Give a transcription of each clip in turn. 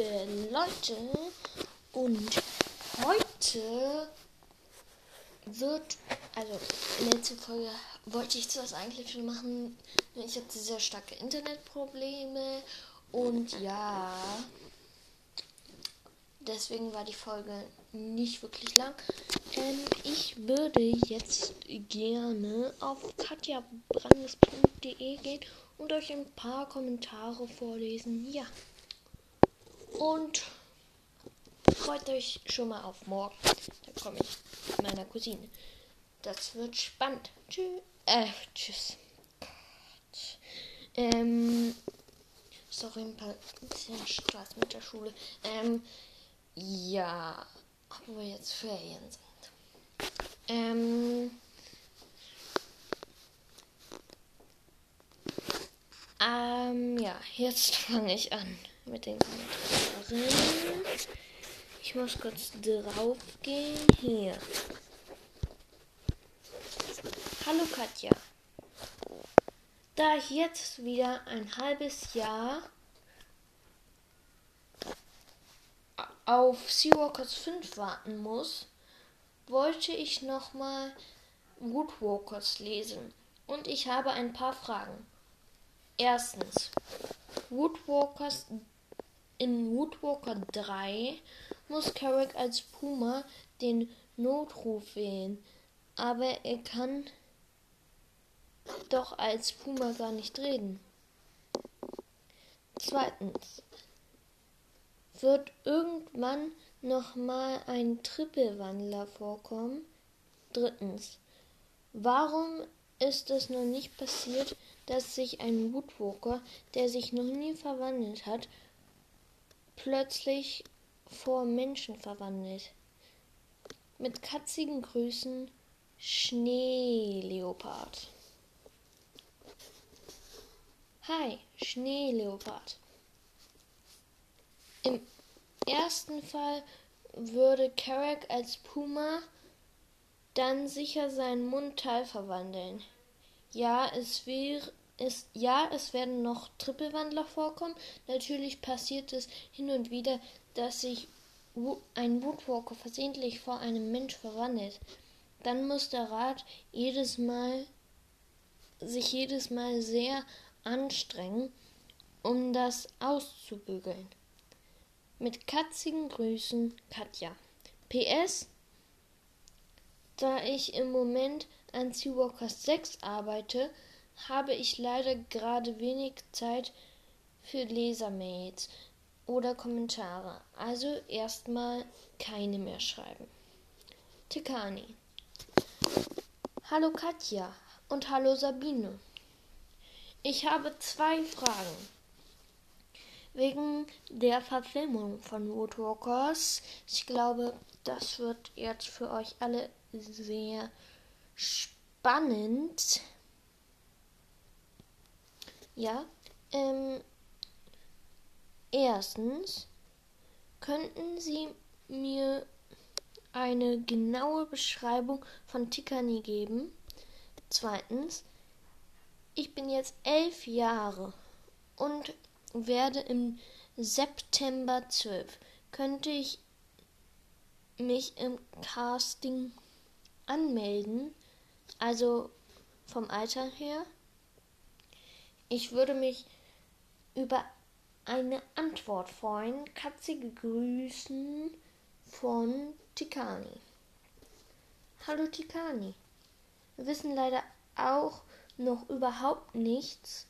liebe Leute, und heute wird, also letzte Folge wollte ich das eigentlich schon machen, ich hatte sehr starke Internetprobleme und ja, deswegen war die Folge nicht wirklich lang. Ähm, ich würde jetzt gerne auf katjabrandes.de gehen und euch ein paar Kommentare vorlesen. Ja. Und freut euch schon mal auf morgen. Da komme ich mit meiner Cousine. Das wird spannend. Tschüss. Äh, tschüss. Ähm, sorry, ein paar bisschen Stress mit der Schule. Ähm, ja, obwohl jetzt Ferien sind. Ähm, ähm, ja, jetzt fange ich an mit den Kommentaren. Ich muss kurz drauf gehen. Hier. Hallo Katja. Da ich jetzt wieder ein halbes Jahr auf Seawalkers 5 warten muss, wollte ich nochmal Woodwalkers lesen. Und ich habe ein paar Fragen. Erstens, Woodwalkers in Woodwalker 3 muss Carrick als Puma den Notruf wählen, aber er kann doch als Puma gar nicht reden. Zweitens, wird irgendwann noch mal ein Trippelwandler vorkommen? Drittens. Warum ist es noch nicht passiert, dass sich ein Woodwalker, der sich noch nie verwandelt hat, plötzlich vor Menschen verwandelt? Mit katzigen Grüßen Schneeleopard. Hi, Schneeleopard. Im ersten Fall würde Carrack als Puma dann sicher seinen Mundteil verwandeln. Ja, es wäre es, ja, es werden noch Trippelwandler vorkommen. Natürlich passiert es hin und wieder, dass sich ein Woodwalker versehentlich vor einem Mensch verwandelt. Dann muss der Rat jedes Mal sich jedes Mal sehr anstrengen, um das auszubügeln. Mit katzigen Grüßen, Katja. PS, da ich im Moment an Seawalkers 6 arbeite, habe ich leider gerade wenig Zeit für Lesermails oder Kommentare. Also erstmal keine mehr schreiben. Tikani. Hallo Katja und hallo Sabine. Ich habe zwei Fragen wegen der Verfilmung von Woodwalkers. Ich glaube, das wird jetzt für euch alle sehr spannend. Ja, ähm, erstens, könnten Sie mir eine genaue Beschreibung von Tikani geben? Zweitens, ich bin jetzt elf Jahre und werde im September 12. Könnte ich mich im Casting anmelden? Also vom Alter her? Ich würde mich über eine Antwort freuen. Katzige Grüßen von Tikani. Hallo Tikani. Wir wissen leider auch noch überhaupt nichts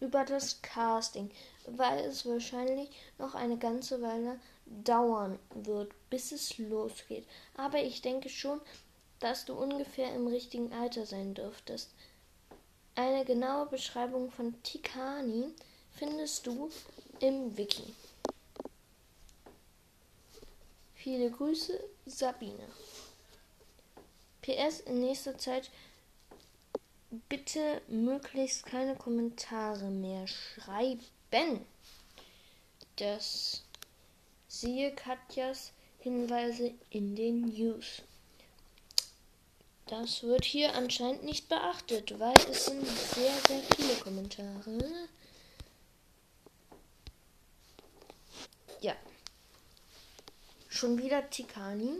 über das Casting, weil es wahrscheinlich noch eine ganze Weile dauern wird, bis es losgeht. Aber ich denke schon, dass du ungefähr im richtigen Alter sein dürftest. Eine genaue Beschreibung von Tikani findest du im Wiki. Viele Grüße, Sabine. PS in nächster Zeit bitte möglichst keine Kommentare mehr schreiben. Das siehe Katjas Hinweise in den News. Das wird hier anscheinend nicht beachtet, weil es sind sehr, sehr viele Kommentare. Ja. Schon wieder Tikani.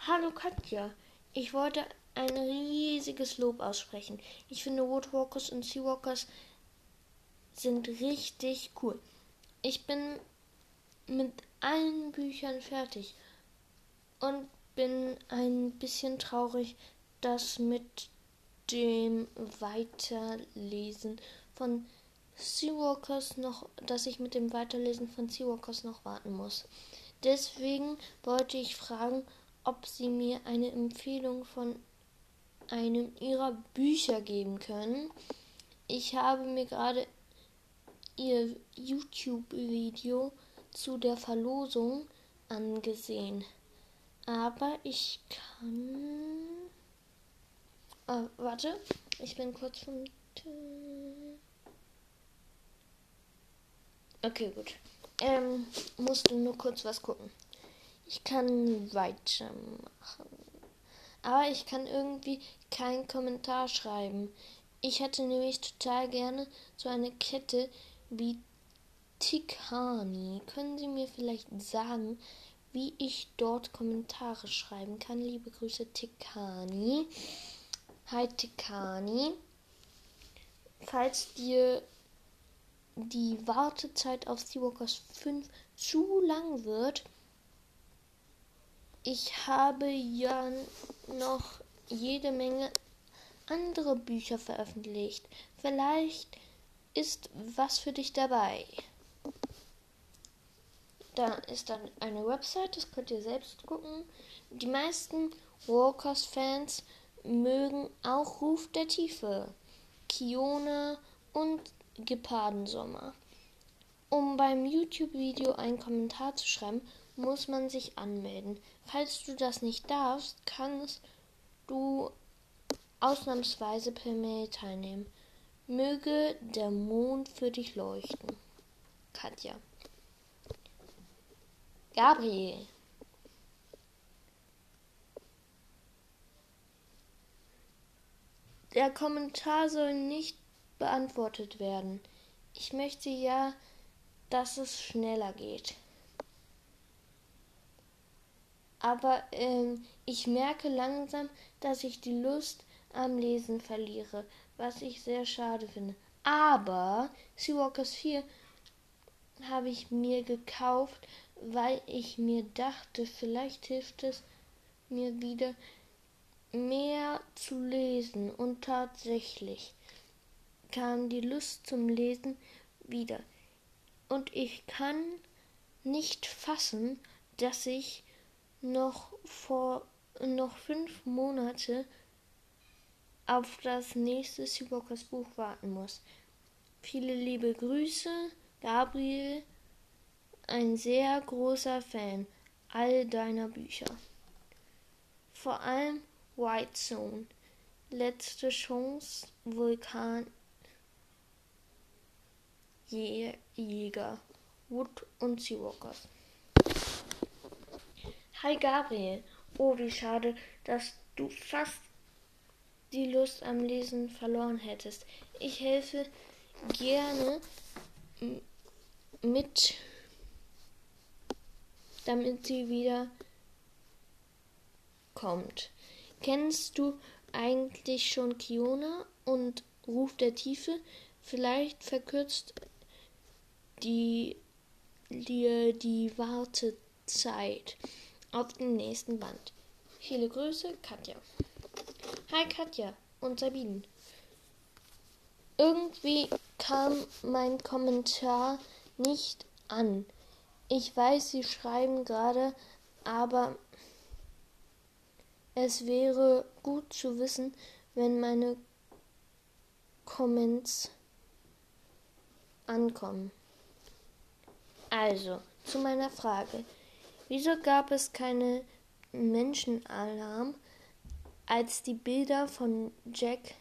Hallo Katja. Ich wollte ein riesiges Lob aussprechen. Ich finde Woodwalkers und Seawalkers sind richtig cool. Ich bin mit allen Büchern fertig und bin ein bisschen traurig, dass mit dem Weiterlesen von Seawalkers noch, dass ich mit dem Weiterlesen von Seawalkers noch warten muss. Deswegen wollte ich fragen, ob Sie mir eine Empfehlung von einem Ihrer Bücher geben können. Ich habe mir gerade Ihr YouTube-Video zu der Verlosung angesehen. Aber ich kann. Ah, warte, ich bin kurz vom. Okay, gut. Ähm, musste nur kurz was gucken. Ich kann weitermachen. Aber ich kann irgendwie keinen Kommentar schreiben. Ich hätte nämlich total gerne so eine Kette wie Tikani. Können Sie mir vielleicht sagen, wie ich dort Kommentare schreiben kann? Liebe Grüße, Tikani. Hi, Tikani. Falls dir die Wartezeit auf Seawalkers 5 zu lang wird, ich habe ja noch jede Menge andere Bücher veröffentlicht. Vielleicht ist was für dich dabei. Da ist dann eine Website, das könnt ihr selbst gucken. Die meisten Walkers-Fans mögen auch Ruf der Tiefe, Kiona und Gepardensommer. Um beim YouTube-Video einen Kommentar zu schreiben, muss man sich anmelden. Falls du das nicht darfst, kannst du ausnahmsweise per Mail teilnehmen. Möge der Mond für dich leuchten. Katja. Gabriel. Der Kommentar soll nicht beantwortet werden. Ich möchte ja, dass es schneller geht. Aber ähm, ich merke langsam, dass ich die Lust am Lesen verliere, was ich sehr schade finde. Aber Seawalkers 4 habe ich mir gekauft, weil ich mir dachte, vielleicht hilft es mir wieder mehr zu lesen. Und tatsächlich kam die Lust zum Lesen wieder. Und ich kann nicht fassen, dass ich noch vor noch fünf Monate auf das nächste Seawalkers Buch warten muss. Viele liebe Grüße, Gabriel, ein sehr großer Fan all deiner Bücher. Vor allem White Zone, letzte Chance, Vulkan, Jäger, Wood und Seawalkers. Hi Gabriel. Oh, wie schade, dass du fast die Lust am Lesen verloren hättest. Ich helfe gerne mit, damit sie wieder kommt. Kennst du eigentlich schon Kiona und Ruf der Tiefe? Vielleicht verkürzt die dir die Wartezeit auf den nächsten Band. Viele Grüße, Katja. Hi Katja und Sabine. Irgendwie kam mein Kommentar nicht an. Ich weiß, Sie schreiben gerade, aber es wäre gut zu wissen, wenn meine Comments ankommen. Also, zu meiner Frage. Wieso gab es keine Menschenalarm, als die Bilder von Jack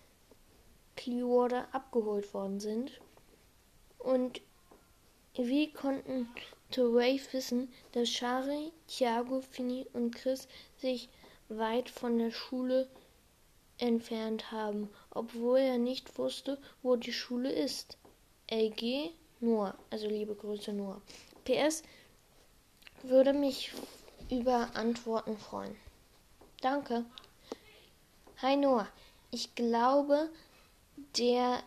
Clearwater abgeholt worden sind? Und wie konnten Wave wissen, dass Shari, Thiago, Finny und Chris sich weit von der Schule entfernt haben, obwohl er nicht wusste, wo die Schule ist? LG Noah, also liebe Grüße Noah. PS würde mich über Antworten freuen. Danke. Hi Noah. Ich glaube, der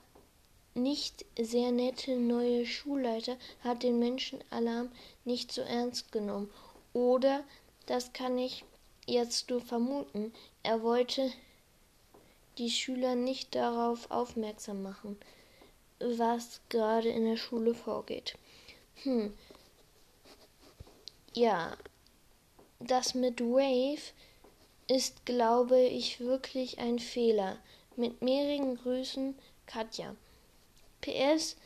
nicht sehr nette neue Schulleiter hat den Menschenalarm nicht so ernst genommen. Oder, das kann ich jetzt nur vermuten, er wollte die Schüler nicht darauf aufmerksam machen, was gerade in der Schule vorgeht. Hm. Ja, das mit Wave ist, glaube ich, wirklich ein Fehler. Mit mehreren Grüßen, Katja. PS,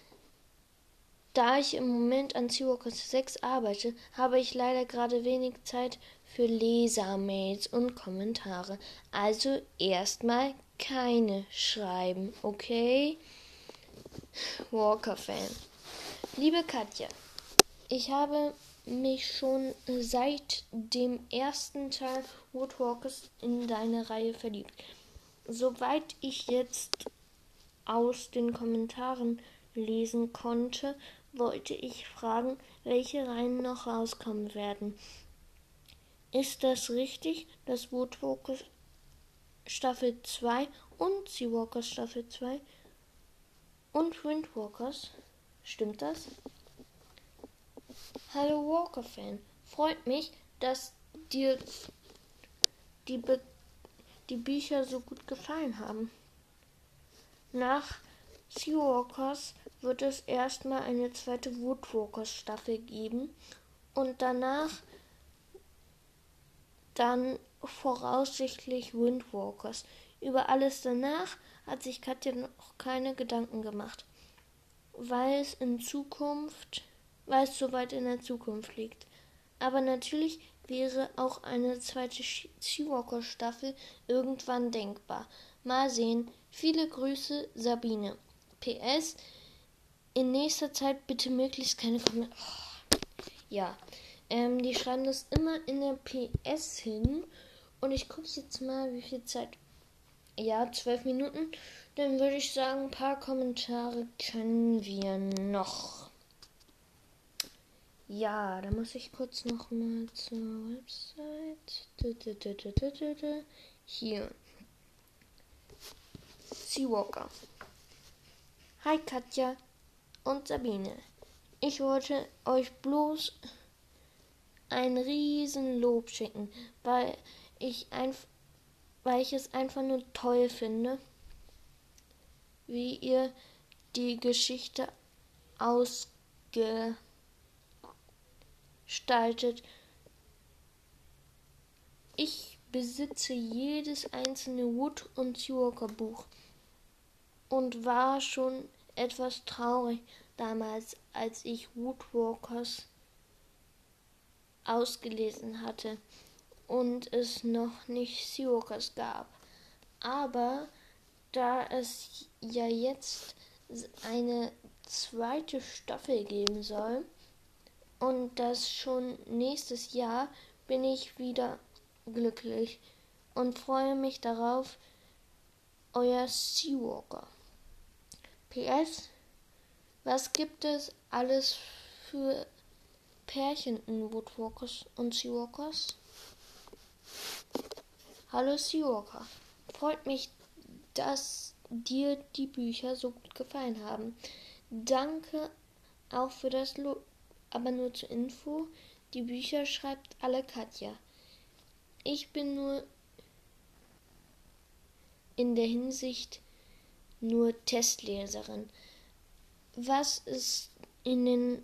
da ich im Moment an Seawalkers 6 arbeite, habe ich leider gerade wenig Zeit für Lesermails und Kommentare. Also erstmal keine schreiben, okay? Walker-Fan. Liebe Katja, ich habe mich schon seit dem ersten Teil Woodwalkers in deine Reihe verliebt. Soweit ich jetzt aus den Kommentaren lesen konnte, wollte ich fragen, welche Reihen noch rauskommen werden. Ist das richtig, dass Woodwalkers Staffel 2 und Seawalkers Staffel 2 und Windwalkers? Stimmt das? Hallo Walker-Fan. Freut mich, dass dir die, Be die Bücher so gut gefallen haben. Nach Seawalkers wird es erstmal eine zweite Woodwalkers Staffel geben und danach dann voraussichtlich Windwalkers. Über alles danach hat sich Katja noch keine Gedanken gemacht, weil es in Zukunft, weil es so weit in der Zukunft liegt. Aber natürlich wäre auch eine zweite Seawalker Staffel irgendwann denkbar. Mal sehen, Viele Grüße, Sabine. PS, in nächster Zeit bitte möglichst keine Kommentare. Oh, ja, ähm, die schreiben das immer in der PS hin. Und ich gucke jetzt mal, wie viel Zeit. Ja, zwölf Minuten. Dann würde ich sagen, ein paar Kommentare können wir noch. Ja, da muss ich kurz noch mal zur Website. Hier. Seawalker. Hi Katja und Sabine. Ich wollte euch bloß ein Riesenlob schicken, weil ich, einf weil ich es einfach nur toll finde, wie ihr die Geschichte ausgestaltet. Ich besitze jedes einzelne Wood- und Seawalker-Buch und war schon etwas traurig damals, als ich Woodwalkers ausgelesen hatte und es noch nicht Seawalkers gab. Aber da es ja jetzt eine zweite Staffel geben soll und das schon nächstes Jahr, bin ich wieder glücklich und freue mich darauf, euer Seawalker. PS, was gibt es alles für Pärchen in Woodwalkers und Seawalkers? Hallo Seawalker, freut mich, dass dir die Bücher so gut gefallen haben. Danke auch für das Lob, aber nur zur Info, die Bücher schreibt alle Katja. Ich bin nur in der Hinsicht nur Testleserin. Was es in den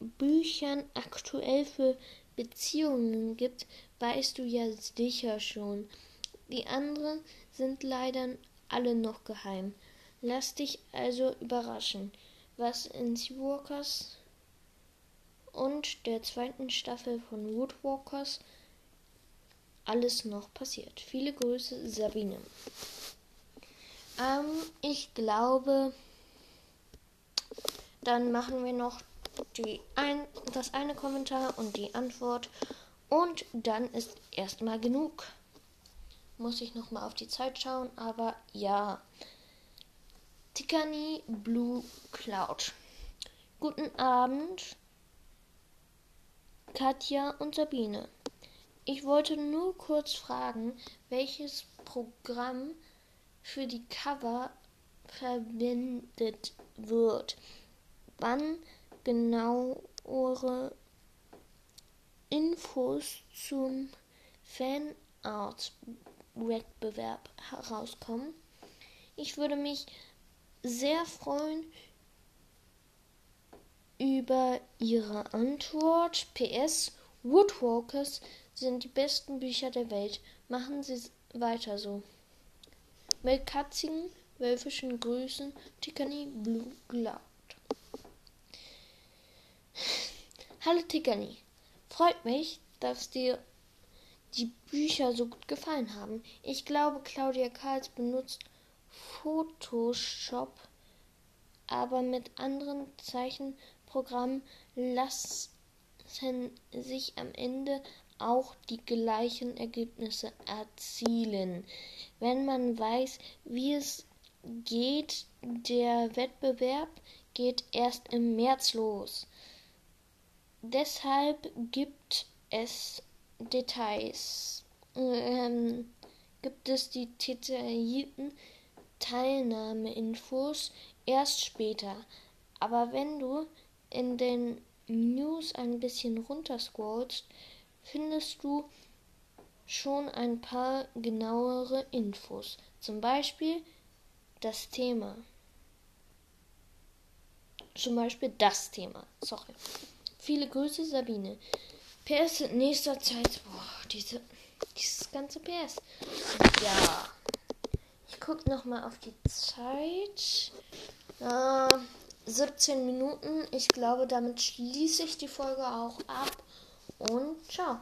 Büchern aktuell für Beziehungen gibt, weißt du ja sicher schon. Die anderen sind leider alle noch geheim. Lass dich also überraschen, was in Seawalkers und der zweiten Staffel von Woodwalkers alles noch passiert. Viele Grüße, Sabine. Ähm, ich glaube, dann machen wir noch die ein, das eine Kommentar und die Antwort. Und dann ist erstmal genug. Muss ich nochmal auf die Zeit schauen, aber ja. Tikani Blue Cloud. Guten Abend. Katja und Sabine. Ich wollte nur kurz fragen, welches Programm für die Cover verwendet wird. Wann genauere Infos zum Fanart-Wettbewerb herauskommen. Ich würde mich sehr freuen über Ihre Antwort. PS Woodwalkers sind die besten Bücher der Welt. Machen Sie weiter so. Mit katzigen, wölfischen Grüßen, Tiffany Blue Cloud. Hallo Tiffany, freut mich, dass dir die Bücher so gut gefallen haben. Ich glaube, Claudia Karls benutzt Photoshop, aber mit anderen Zeichenprogrammen lassen sich am Ende auch die gleichen Ergebnisse erzielen. Wenn man weiß, wie es geht, der Wettbewerb geht erst im März los. Deshalb gibt es Details. Ähm, gibt es die detaillierten Teilnahmeinfos erst später. Aber wenn du in den News ein bisschen runterscrollst, findest du schon ein paar genauere Infos. Zum Beispiel das Thema. Zum Beispiel das Thema. Sorry. Viele Grüße, Sabine. PS in nächster Zeit. Boah, diese, dieses ganze PS. Ja. Ich gucke nochmal auf die Zeit. Äh, 17 Minuten. Ich glaube, damit schließe ich die Folge auch ab. Und ciao.